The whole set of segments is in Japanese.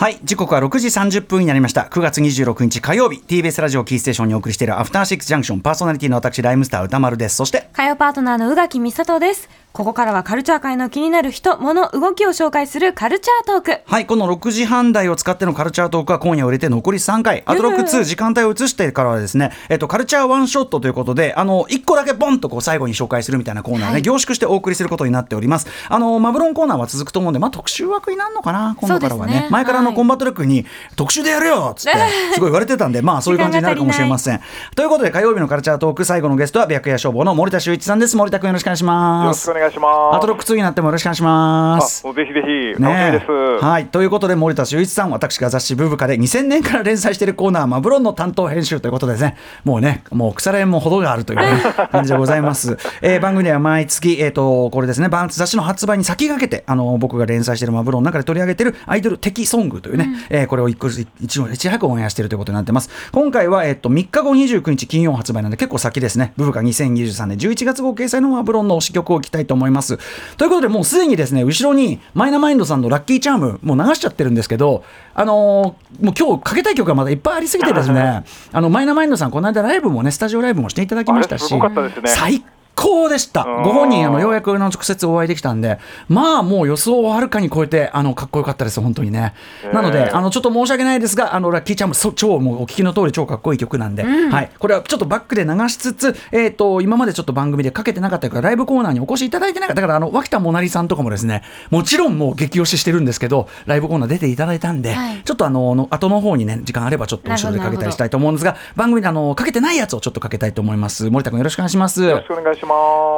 はい時刻は6時30分になりました。9月26日火曜日 TBS ラジオキーステーションにお送りしているアフターシックスジャンクションパーソナリティの私ライムスター歌丸です。そして火曜パートナーの宇垣美里です。ここからはカルチャー界の気になる人、物、動きを紹介するカルチャートーク。はい、この6時半台を使ってのカルチャートークは今夜売れて残り3回、アトロック2時間帯を移してからはですね、えっと、カルチャーワンショットということで、あの、1個だけボンとこう最後に紹介するみたいなコーナーね、はい、凝縮してお送りすることになっております。あの、マブロンコーナーは続くと思うんで、まあ特集枠になるのかな、今度からはね。ね前からのコンバットルックに、特集でやるよっつって、すごい言われてたんで、まあ そういう感じになるかもしれません。ということで、火曜日のカルチャートーク、最後のゲストは、白夜消防の森田修一さんです。森田君よろしくお願いします。願いします。アトロック2になってもよろしくお願いします。ぜひぜひ、楽しみです。はい、ということで、森田修一さん、私が雑誌ブーブカで2000年から連載しているコーナー、マブロンの担当編集ということでね、もうね、もう腐れ縁も程があるという、ね、感じでございます。えー、番組では毎月、えっ、ー、と、これですね、雑誌の発売に先駆けて、あの、僕が連載しているマブロンの中で取り上げているアイドル的ソングというね、うん、えー、これを一個一一いち早くオンエアしているということになってます。今回は、えっ、ー、と、3日後29日金曜発売なんで結構先ですね、ブブカ2023年11月号掲載のマブロンの推し曲を聴きたいと思います。ということで、もうすでにですね、後ろにマイナマインドさんのラッキーチャームもう流しちゃってるんですけど、あのー、もう今日かけたい曲がまだいっぱいありすぎてですね、あのマイナマインドさんこの間ライブもねスタジオライブもしていただきましたし、ね、最高でした。ご本人あのようやく直接お会いできたんで、まあもう予想をはるかに超えてあのかっこよかったです本当にね。なのであのちょっと申し訳ないですがあのラッキーちゃんもそ超もうお聞きの通り超かっこいい曲なんで、うん、はい。これはちょっとバックで流しつつえっ、ー、と今までちょっと番組でかけてなかったからライブコーナーにお越しいただいてなかった。からあの脇田もなりさんとかもですねもちろんもう激推ししてるんですけどライブコーナー出ていただいたんで、はい、ちょっとあのの後の方にね時間あればちょっと後ろでかけたりしたいと思うんですが番組であのかけてないやつをちょっとかけたいと思います。森田君よろしくお願いします。よろしくお願いします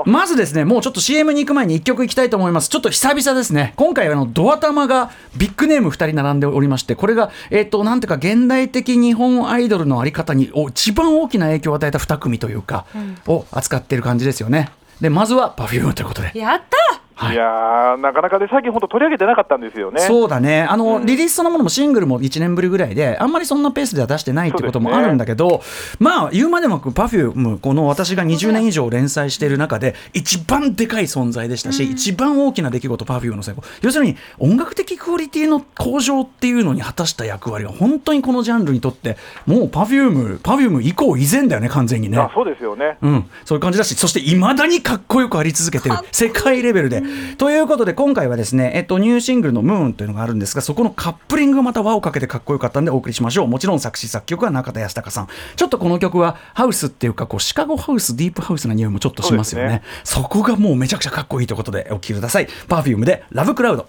まずずですねもうちょっと CM に行く前に1曲いきたいと思います。ちょっと久々ですね。今回あのドア玉がビッグネーム2人並んでおりましてこれがえっ、ー、となんていうか現代的日本アイドルの在り方に一番大きな影響を与えた2組というか、うん、を扱っている感じですよね。でまずは Perfume ということで。やったい、やなかなかで最近、本当、取り上げてなかったんですよね。そうだね。あの、うん、リリースそのものもシングルも1年ぶりぐらいで、あんまりそんなペースでは出してないってこともあるんだけど、ね、まあ、言うまでも Perfume、この私が20年以上連載している中で、一番でかい存在でしたし、うん、一番大きな出来事、Perfume の成功、要するに音楽的クオリティの向上っていうのに果たした役割が、本当にこのジャンルにとって、もう Perfume、Perfume 以降、以前だよね、完全にね。そうですよね、うん、そういう感じだし、そしていまだにかっこよくあり続けてる、世界レベルで。ということでで今回はですね、えっと、ニューシングルのムーンというのがあるんですがそこのカップリングがまた輪をかけてかっこよかったんでお送りしましょう。もちろん作詞作曲は中田康隆さん。ちょっとこの曲はハウスっていうかこうシカゴハウスディープハウスな匂いもちょっとしますよね。そこがもうめちゃくちゃかっこいいということでお聴きください。Perfume でラブクラウド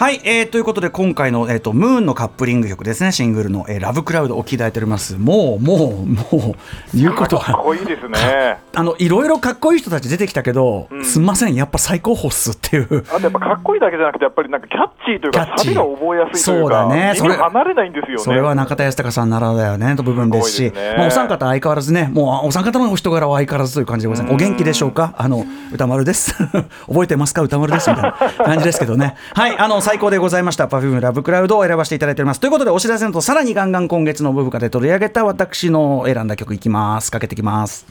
はい、えー、ということで今回の、えーと、ムーンのカップリング曲ですね。シングルの、えー「ラブクラウド」お聴きいただいております。もうもうもう言うことは。かっこいいですね。あのいろいろかっこいい人たち出てきたけど、うん、すみません。やっぱ最高峰っすっていう。あとやっぱかっこいいだけじゃなくてやっぱりなんかキャッチーというかサビが覚えやすいというか。そうだね。それ離れないんですよね。それは中田ヤスタカさんならだよねと部分ですし、ね、まあ、お三方相変わらずねもうお三方のお人柄は相変わらずという感じでございます。お元気でしょうか？あの宇多丸です。覚えてますか？宇多丸です。みたいな感じですけどね。はいあの最高でございました。 Perfume ラブクラウドを選ばせていただいております。ということでお知らせのとさらにガンガン今月のブブカで取り上げた私の選んだ曲いきます。かけてきます。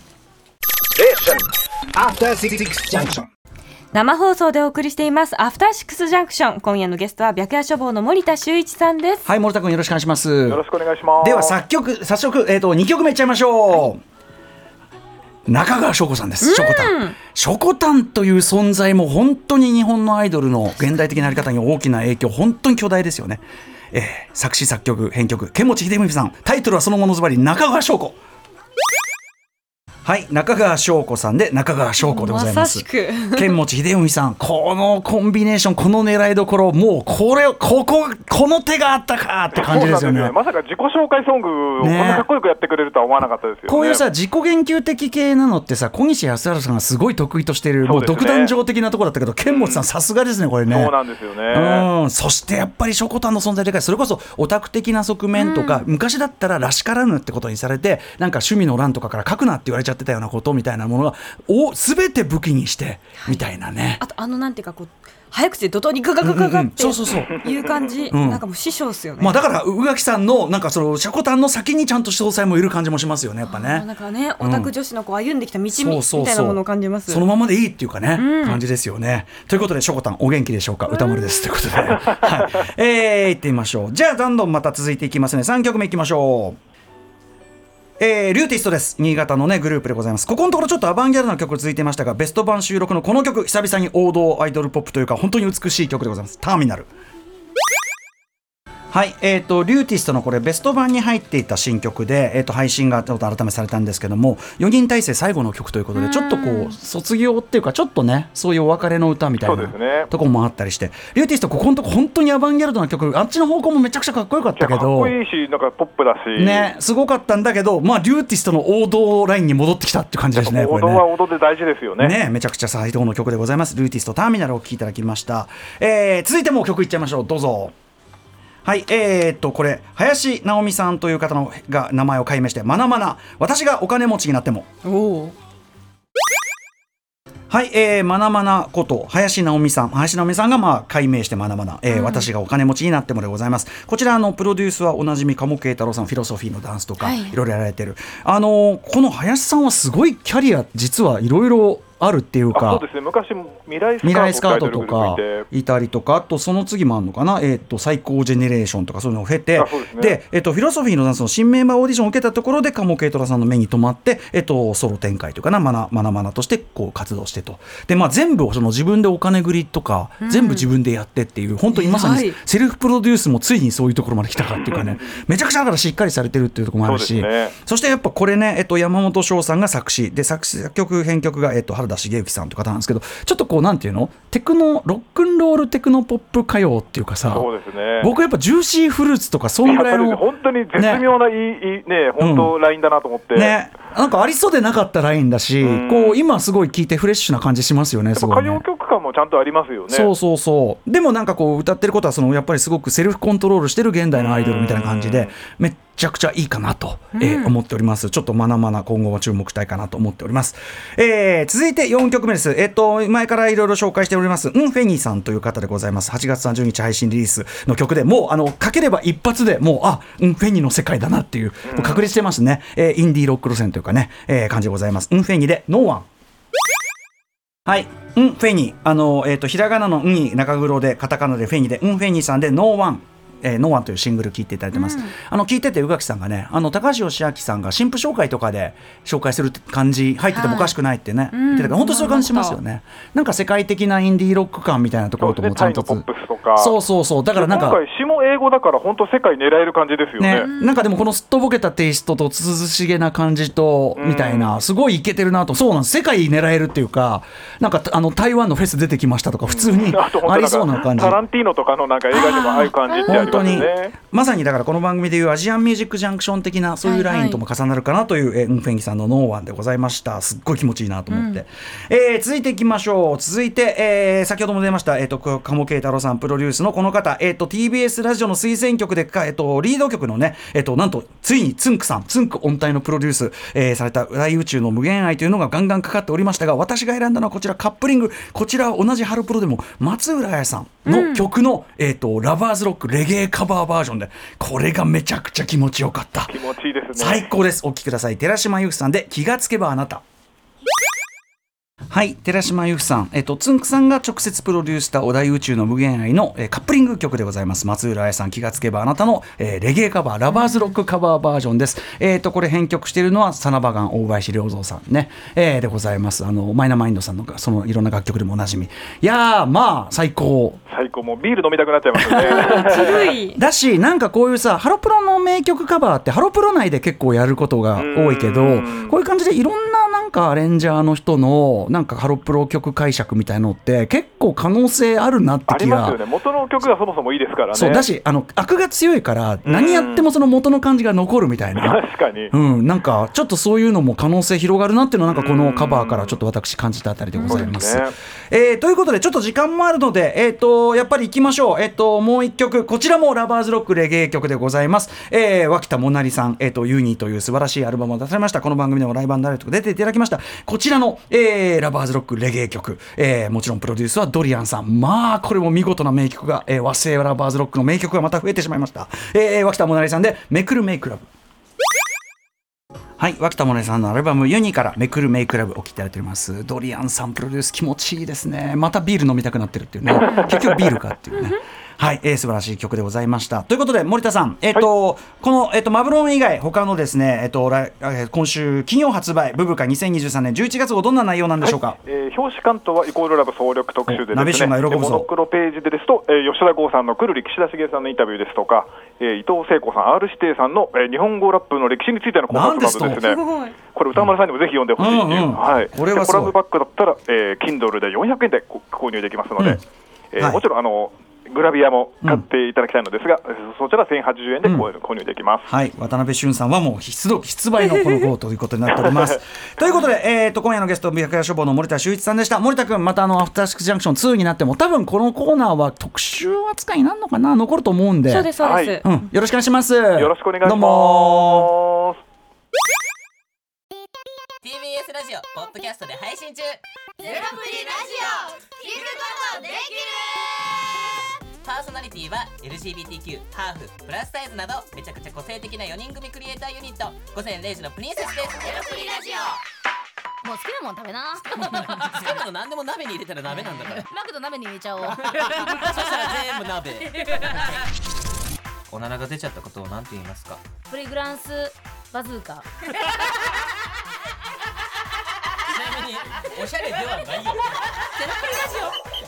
生放送でお送りしています。アフターシックスジャンクション今夜のゲストは白夜処方の森田修一さんです。はい森田君よろしくお願いします。よろしくお願いします。では作曲早速えっ、ー、と2曲目いっちゃいましょう、はい中川翔子さんです、しょこたん。しょこたんという存在も本当に日本のアイドルの現代的なあり方に大きな影響、本当に巨大ですよね。えー、作詞作曲編曲。剣持秀文さん。タイトルはそのものずばり中川翔子はい中川翔子さんで中川翔子でございます。剣持秀臣さんこのコンビネーションこの狙いどころもうこれこここの手があったかって感じですよね、ね、まさか自己紹介ソングをこんなかっこよくやってくれるとは思わなかったですよ、ね、こういうさ自己言及的系なのってさ小西康原さんがすごい得意としている、もう独壇場的なところだったけど剣持さんさすがですねこれね。そうなんですよね。うん。そしてやっぱりしょこたんの存在でかいそれこそオタク的な側面とか、昔だったららしからぬってことにされてなんか趣味の欄とかから書くなって言われちゃちゃってたようなことみたいなものがお全て武器にしてみたいなね、あとあのなんていうかこう早口で怒涛にガガガガガってそうそうそういう感じ、んなんかもう師匠っすよね。まあだから宇垣さんのなんかそのシャコタンの先にちゃんと詳細もいる感じもしますよねやっぱねなんかね、オタク女子のこう歩んできた道みたいなものを感じます。そのままでいいっていうかね、うん感じですよね。ということで、しょこたん、お元気でしょうか、歌丸です。ということで、はい、えー、行ってみましょう。じゃあ、どんどんまた続いていきますね。3曲目いきましょう。えー、 RYUTistです。新潟のね、グループでございます。ここのところちょっとアバンギャルドな曲続いてましたが、ベスト版収録のこの曲、久々に王道アイドルポップというか、本当に美しい曲でございます。ターミナル。はい、えーと、 RYUTistのこれベスト版に入っていた新曲で、えー、と配信がちょっと改めされたんですけども4人体制最後の曲ということでちょっとこう卒業っていうかちょっとねそういうお別れの歌みたいなとこもあったりして RYUTistここのとこ本当にアバンギャルドな曲あっちの方向もめちゃくちゃかっこよかったけどこいいし、なんかポップだし、ねすごかったんだけどまあリューティストの王道ラインに戻ってきたって感じですねこ王れね道は王道で大事ですよね。ねめちゃくちゃ最高の曲でございます。ルーティストターミナルをお聴きいただきました。えー、続いてもう曲いっちゃいましょう。どうぞ。はい、えー、っと、これ、林直美さんという方のが名前を改名して、まなまな、私がお金持ちになっても。はい、えー、まなまなこと、林直美さん。林直美さんが、まあ、改名してまなまな、えー私がお金持ちになってもでございます。こちら、あの、プロデュースはおなじみ、鴨慶太郎さん、フィロソフィーのダンスとか、はいい、ろいろやられてる。あのーこの林さんはすごいキャリア、実はいろいろあるっていうか。あそうですね、昔、未来スカ未来スカーートトとかいたりとかあとその次もあるのかな、えー、と最高ジェネレーションとかそういうのを経てですね。で、えー、とフィロソフィーのダンスの新メンバーオーディションを受けたところで鴨慶太郎さんの目に留まって、えー、とソロ展開というかなマナマナマナとしてこう活動してと。で、まあ、全部その自分でお金繰りとか、全部自分でやってっていう本当にまさにセルフプロデュースもついにそういうところまで来たかっていうかねめちゃくちゃだからしっかりされてるっていうところもあるしそね。そしてやっぱこれね、えっと、ヤマモトショウさんが作詞で作詞作曲編曲が、えっと、原田茂幸さんという方なんですけどちょっとこうなんていうの？テクノロックンロールテクノポップ歌謡っていうかさそうですね。僕やっぱジューシーフルーツとかそんぐらいの本当に絶妙ないい、いいね、本当、ラインだなと思って。ね。なんかありそうでなかったラインだしうん。こう今すごい聴いてフレッシュな感じしますよねすごいね。謡曲感もちゃんとありますよね。そうそうそう。でもなんかこう歌ってることはそのやっぱりすごくセルフコントロールしてる現代のアイドルみたいな感じでめっちゃくちゃいいかなと、えー思っております。ちょっとまなまな今後は注目したいかなと思っております、えー続いて4曲目です。えっ、と前からいろいろ紹介しております。うんフェニーさんという方でございます。8月30日配信リリースの曲でもうあのかければ一発でもうあうんフェニーの世界だなっていう確立してますね、えーインディーロック路線というかね、えー感じでございます。うんフェニーでノーワンはい。うん、フェニー。あの、えっ、と、ひらがなのんに中黒で、カタカナでフェニーで、うん、フェニーさんで、ノーワン。えー、ノーワンというシングル聞いていただいてます。あの聞いてて宇垣さんがね、あの高橋義明さんが新婦紹介とかで紹介する感じ入っててもおかしくないってね、言ってたから本当そういう感じしますよね。なんか世界的なインディーロック感みたいなところともちゃんとそうそうそうだからなんか今回、英語だから、本当、世界狙える感じですよね。ね、なんかでもこのすっとぼけたテイストと涼しげな感じとみたいなすごいイケてるなと。そうなんです。世界狙えるっていうかなんかあの台湾のフェス出てきましたとか普通に ありそうな感じ。タランティーノとかのなんか映画にもああいう感じってあります本当にね。まさにだからこの番組でいうアジアンミュージックジャンクション的なそういうラインとも重なるかなという、えーウンフェンギさんのノーワンでございました。すっごい気持ちいいなと思って、えー続いていきましょう。続いて、えー先ほども出ました、えー、と鴨慶太郎さんプロデュースのこの方、えー、と TBS ラジオの推薦曲でか、えー、とリード曲のね、えー、となんとついにつんくさんつんく音体のプロデュース、えーされた大宇宙の無限愛というのがガンガンかかっておりましたが私が選んだのはこちらカップリング。こちらは同じハロプロでも松浦亜弥さんの曲の、えー、とラバーズロックレゲエカバーバージョンでこれがめちゃくちゃ気持ちよかった。気持ちいいですね。最高です。お聴きください。寺島由布さんで気がつけばあなたはい寺島由布さん、えっと、つんくさんが直接プロデュースしたお題宇宙の無限愛の、えーカップリング曲でございます。松浦彩さん気がつけばあなたの、えーレゲエカバーラバーズロックカバーバージョンです。えっとこれ編曲しているのはサナバガン大林良三さんね、えーでございます。あのマイナマインドさんのそのいろんな楽曲でもおなじみ。いやーまあ最高。最高、もうビール飲みたくなっちゃいますね。だしなんかこういうさハロプロの名曲カバーってハロプロ内で結構やることが多いけどうん。こういう感じでいろんなかアレンジャーの人のなんかハロプロ曲解釈みたいのって結構可能性あるなって気が。ありますよね。元の曲がそもそもいいですからね。そうだしあのアクが強いから何やってもその元の感じが残るみたいな。確かに、うん、なんかちょっとそういうのも可能性広がるなっていうのはなん。かこのカバーからちょっと私感じたあたりでございます。そうですえーということでちょっと時間もあるので、えー、とやっぱり行きましょう、えー、ともう一曲こちらもラバーズロックレゲエ曲でございます、えー、脇田もなりさん、えー、とユニという素晴らしいアルバムを出されました。この番組でもライブダイレクト出ていただきました。こちらの、えーラバーズロックレゲエ曲、えーもちろんプロデュースはドリアンさんまあこれも見事な名曲が、えー和製ラバーズロックの名曲がまた増えてしまいました、えー、脇田もなりさんで「めくるめいクラブ」はい、脇田もねさんのアルバムユニからめくるメイクラブお聴きいただいております。ドリアンさんプロデュース気持ちいいですね。またビール飲みたくなってるっていうね。結局ビールかっていうね。はい、えー素晴らしい曲でございました。ということで森田さん、えっ、と、このえっ、とマブロン以外他のですね、えっ、と来えー今週金曜発売ブブカ2023年11月号どんな内容なんでしょうか？えー表紙関東はイコールラブ総力特集でですね、旬が喜ぶぞモノクロページでですと、えー吉田剛さんの来る歴史田茂さんのインタビューですとか、えー伊藤聖子さん、R 指定さんの、えー日本語ラップの歴史についての考察などですね。す。これ歌丸さんにもぜひ読んでほしいっていう、うんうんはい、これはコラムバッグだったら、えー、Kindle で400円でこ購入できますので、うん。えーはい。もちろんあのグラビアも買っていただきたいのですが、そちら1080円で購入できます。はい、渡辺俊さんはもう出動出売のこの号ということになっております。ということで、えー、と今夜のゲスト、美白屋書房の森田修一さんでした。森田君、またあのアフターシックスジャンクション2になっても、多分このコーナーは特集扱いになるのかな、残ると思うんで、そうですそうです。はうん、よろしくお願いします。よろしくお願いします。どうも TBS ラジオポッドキャストで配信中ゼロプリラジオ聞くことできるパーソナリティは LGBTQ ハーフプラスサイズなどめちゃくちゃ個性的な4人組クリエイターユニット。午前0時のプリンセスです。ゼロプリラジオ。もう好きなもん食べな。好きなの何でも鍋に入れたら鍋なんだから。マクド鍋に入れちゃおう。そしたら全部鍋。おならが出ちゃったことを何て言いますか？プリグランスバズーカ。ちなみにおしゃれではないよ。ゼロプリラジオ